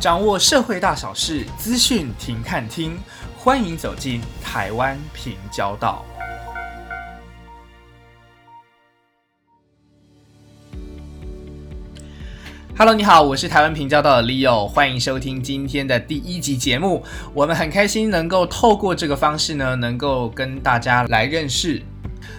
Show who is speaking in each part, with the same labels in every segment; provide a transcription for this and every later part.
Speaker 1: 掌握社会大小事，资讯停看听，欢迎走进台湾平交道。Hello，你好，我是台湾平交道的 Leo，欢迎收听今天的第一集节目。我们很开心能够透过这个方式呢，能够跟大家来认识。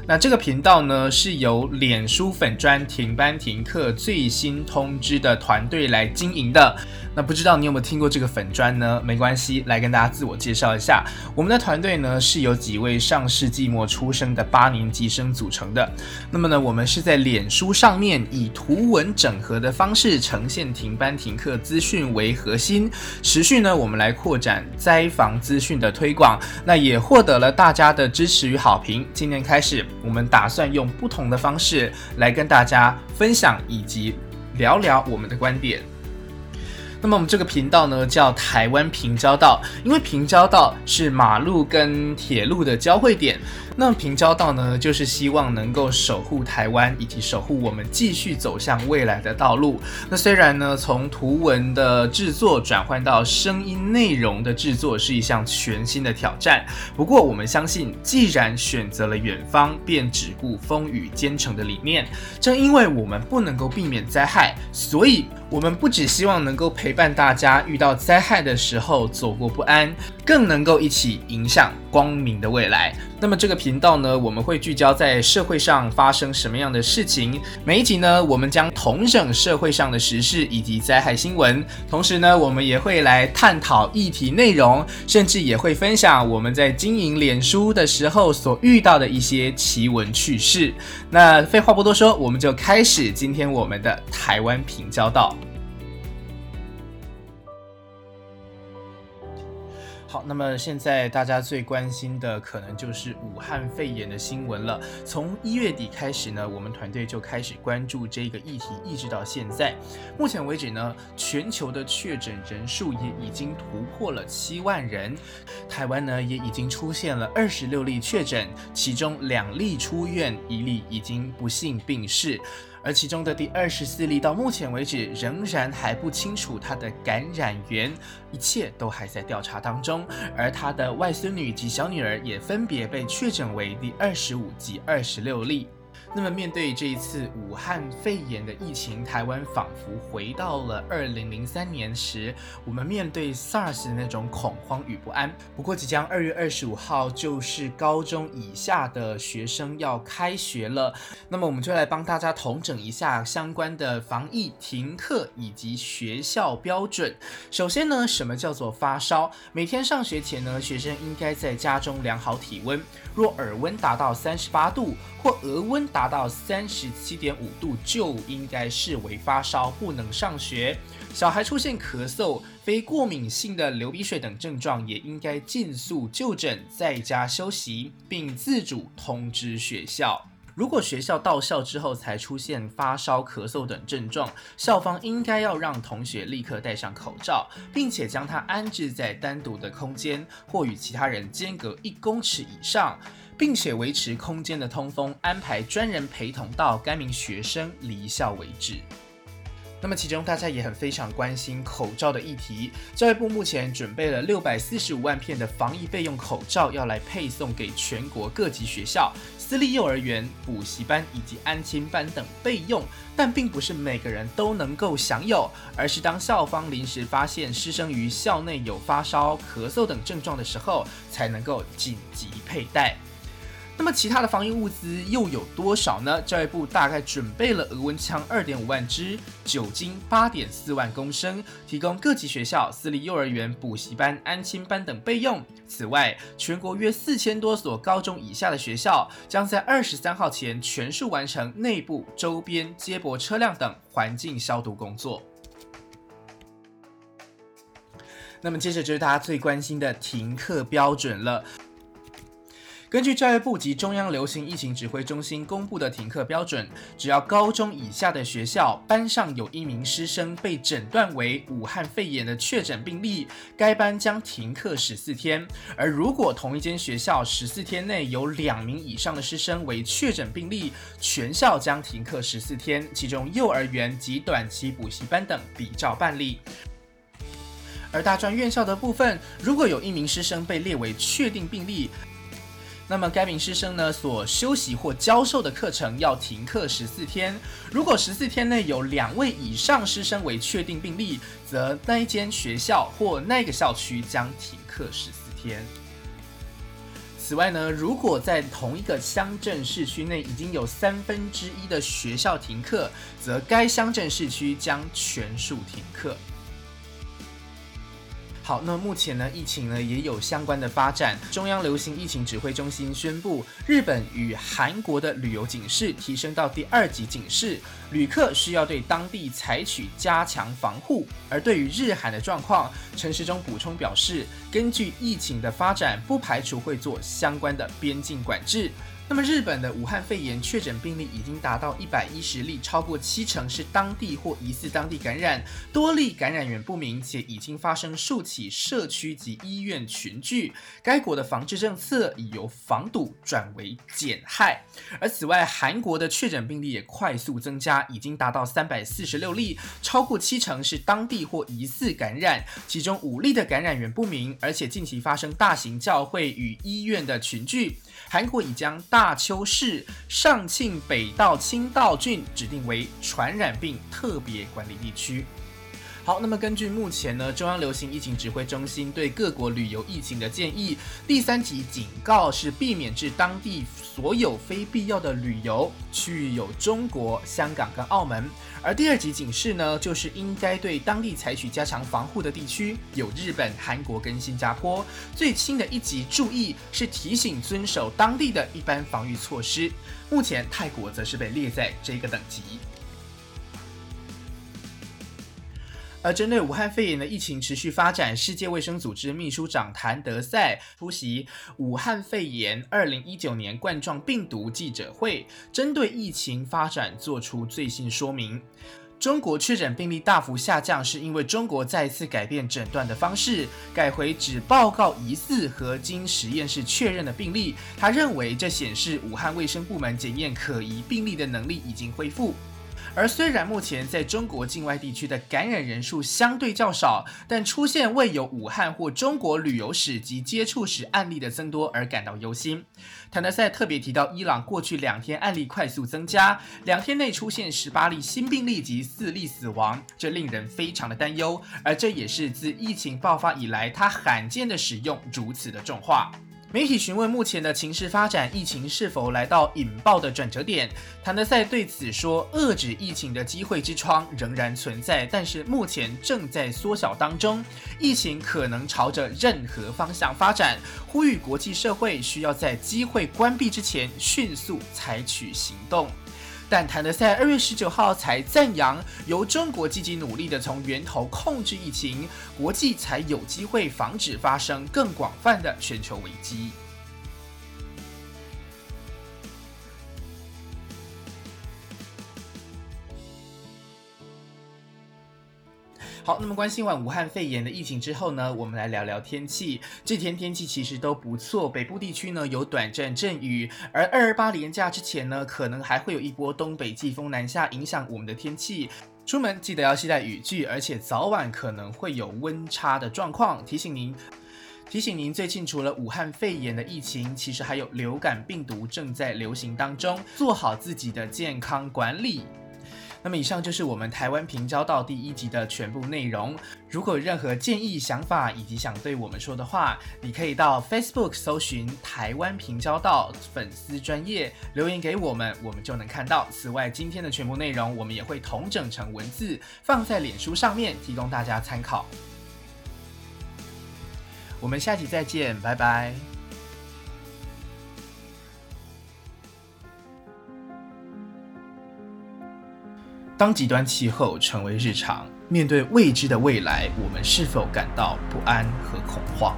Speaker 1: 那这个频道呢，是由脸书粉专停班停课最新通知的团队来经营的。那不知道你有没有听过这个粉砖呢？没关系，来跟大家自我介绍一下。我们的团队呢是由几位上世纪末出生的八年级生组成的。那么呢，我们是在脸书上面以图文整合的方式呈现停班停课资讯为核心，持续呢我们来扩展灾防资讯的推广。那也获得了大家的支持与好评。今年开始，我们打算用不同的方式来跟大家分享以及聊聊我们的观点。那么我们这个频道呢，叫台湾平交道，因为平交道是马路跟铁路的交汇点。那平交道呢，就是希望能够守护台湾，以及守护我们继续走向未来的道路。那虽然呢，从图文的制作转换到声音内容的制作是一项全新的挑战。不过我们相信，既然选择了远方，便只顾风雨兼程的理念。正因为我们不能够避免灾害，所以我们不只希望能够陪伴大家遇到灾害的时候走过不安，更能够一起迎向光明的未来。那么这个频道呢，我们会聚焦在社会上发生什么样的事情。每一集呢，我们将同整社会上的时事以及灾害新闻，同时呢，我们也会来探讨议题内容，甚至也会分享我们在经营脸书的时候所遇到的一些奇闻趣事。那废话不多说，我们就开始今天我们的台湾平交道。好，那么现在大家最关心的可能就是武汉肺炎的新闻了。从一月底开始呢，我们团队就开始关注这个议题，一直到现在。目前为止呢，全球的确诊人数也已经突破了七万人，台湾呢也已经出现了二十六例确诊，其中两例出院，一例已经不幸病逝。而其中的第二十四例到目前为止仍然还不清楚他的感染源，一切都还在调查当中。而他的外孙女及小女儿也分别被确诊为第二十五及二十六例。那么，面对这一次武汉肺炎的疫情，台湾仿佛回到了二零零三年时，我们面对 SARS 的那种恐慌与不安。不过，即将二月二十五号就是高中以下的学生要开学了，那么我们就来帮大家统整一下相关的防疫停课以及学校标准。首先呢，什么叫做发烧？每天上学前呢，学生应该在家中量好体温。若耳温达到三十八度或额温达达到三十七点五度，就应该视为发烧，不能上学。小孩出现咳嗽、非过敏性的流鼻水等症状，也应该尽速就诊，在家休息，并自主通知学校。如果学校到校之后才出现发烧、咳嗽等症状，校方应该要让同学立刻戴上口罩，并且将他安置在单独的空间或与其他人间隔一公尺以上，并且维持空间的通风，安排专人陪同到该名学生离校为止。那么，其中大家也很非常关心口罩的议题。教育部目前准备了六百四十五万片的防疫备用口罩，要来配送给全国各级学校、私立幼儿园、补习班以及安亲班等备用。但并不是每个人都能够享有，而是当校方临时发现师生于校内有发烧、咳嗽等症状的时候，才能够紧急佩戴。那么其他的防疫物资又有多少呢？教育部大概准备了额温枪二点五万支，酒精八点四万公升，提供各级学校、私立幼儿园、补习班、安亲班等备用。此外，全国约四千多所高中以下的学校，将在二十三号前全数完成内部、周边接驳车辆等环境消毒工作。那么接着就是大家最关心的停课标准了。根据教育部及中央流行疫情指挥中心公布的停课标准，只要高中以下的学校班上有一名师生被诊断为武汉肺炎的确诊病例，该班将停课十四天；而如果同一间学校十四天内有两名以上的师生为确诊病例，全校将停课十四天，其中幼儿园及短期补习班等比照办理。而大专院校的部分，如果有一名师生被列为确定病例，那么该名师生呢所修习或教授的课程要停课十四天。如果十四天内有两位以上师生为确定病例，则那一间学校或那个校区将停课十四天。此外呢，如果在同一个乡镇市区内已经有三分之一的学校停课，则该乡镇市区将全数停课。好，那目前呢，疫情呢也有相关的发展。中央流行疫情指挥中心宣布，日本与韩国的旅游警示提升到第二级警示，旅客需要对当地采取加强防护。而对于日韩的状况，陈时中补充表示，根据疫情的发展，不排除会做相关的边境管制。那么日本的武汉肺炎确诊病例已经达到一百一十例，超过七成是当地或疑似当地感染，多例感染源不明，且已经发生数起社区及医院群聚。该国的防治政策已由防堵转为减害。而此外，韩国的确诊病例也快速增加，已经达到三百四十六例，超过七成是当地或疑似感染，其中五例的感染源不明，而且近期发生大型教会与医院的群聚。韩国已将大大邱市上庆北道清道郡指定为传染病特别管理地区。好，那么根据目前呢，中央流行疫情指挥中心对各国旅游疫情的建议，第三级警告是避免至当地所有非必要的旅游区域有中国香港跟澳门，而第二级警示呢，就是应该对当地采取加强防护的地区有日本、韩国跟新加坡。最轻的一级注意是提醒遵守当地的一般防御措施。目前泰国则是被列在这个等级。而针对武汉肺炎的疫情持续发展，世界卫生组织秘书长谭德赛出席武汉肺炎二零一九年冠状病毒记者会，针对疫情发展做出最新说明。中国确诊病例大幅下降，是因为中国再次改变诊断的方式，改回只报告疑似和经实验室确认的病例。他认为这显示武汉卫生部门检验可疑病例的能力已经恢复。而虽然目前在中国境外地区的感染人数相对较少，但出现未有武汉或中国旅游史及接触史案例的增多而感到忧心。谭德赛特别提到，伊朗过去两天案例快速增加，两天内出现十八例新病例及四例死亡，这令人非常的担忧。而这也是自疫情爆发以来，他罕见的使用如此的重话。媒体询问目前的情势发展，疫情是否来到引爆的转折点？谭德赛对此说：“遏制疫情的机会之窗仍然存在，但是目前正在缩小当中。疫情可能朝着任何方向发展，呼吁国际社会需要在机会关闭之前迅速采取行动。”但谭德赛二月十九号才赞扬，由中国积极努力的从源头控制疫情，国际才有机会防止发生更广泛的全球危机。好，那么关心完武汉肺炎的疫情之后呢，我们来聊聊天气。这天天气其实都不错，北部地区呢有短暂阵雨，而二二八连假之前呢，可能还会有一波东北季风南下，影响我们的天气。出门记得要携带雨具，而且早晚可能会有温差的状况。提醒您，提醒您，最近除了武汉肺炎的疫情，其实还有流感病毒正在流行当中，做好自己的健康管理。那么以上就是我们台湾平交道第一集的全部内容。如果有任何建议、想法以及想对我们说的话，你可以到 Facebook 搜寻台湾平交道粉丝专业留言给我们，我们就能看到。此外，今天的全部内容我们也会同整成文字放在脸书上面，提供大家参考。我们下期再见，拜拜。当极端气候成为日常，面对未知的未来，我们是否感到不安和恐慌？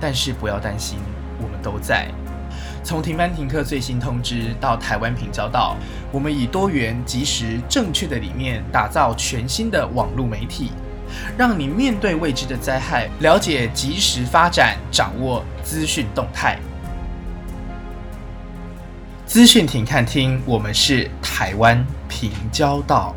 Speaker 1: 但是不要担心，我们都在。从停班停课最新通知到台湾平交道，我们以多元、及时、正确的理念，打造全新的网络媒体，让你面对未知的灾害，了解及时发展，掌握资讯动态。资讯亭看听，我们是台湾平交道。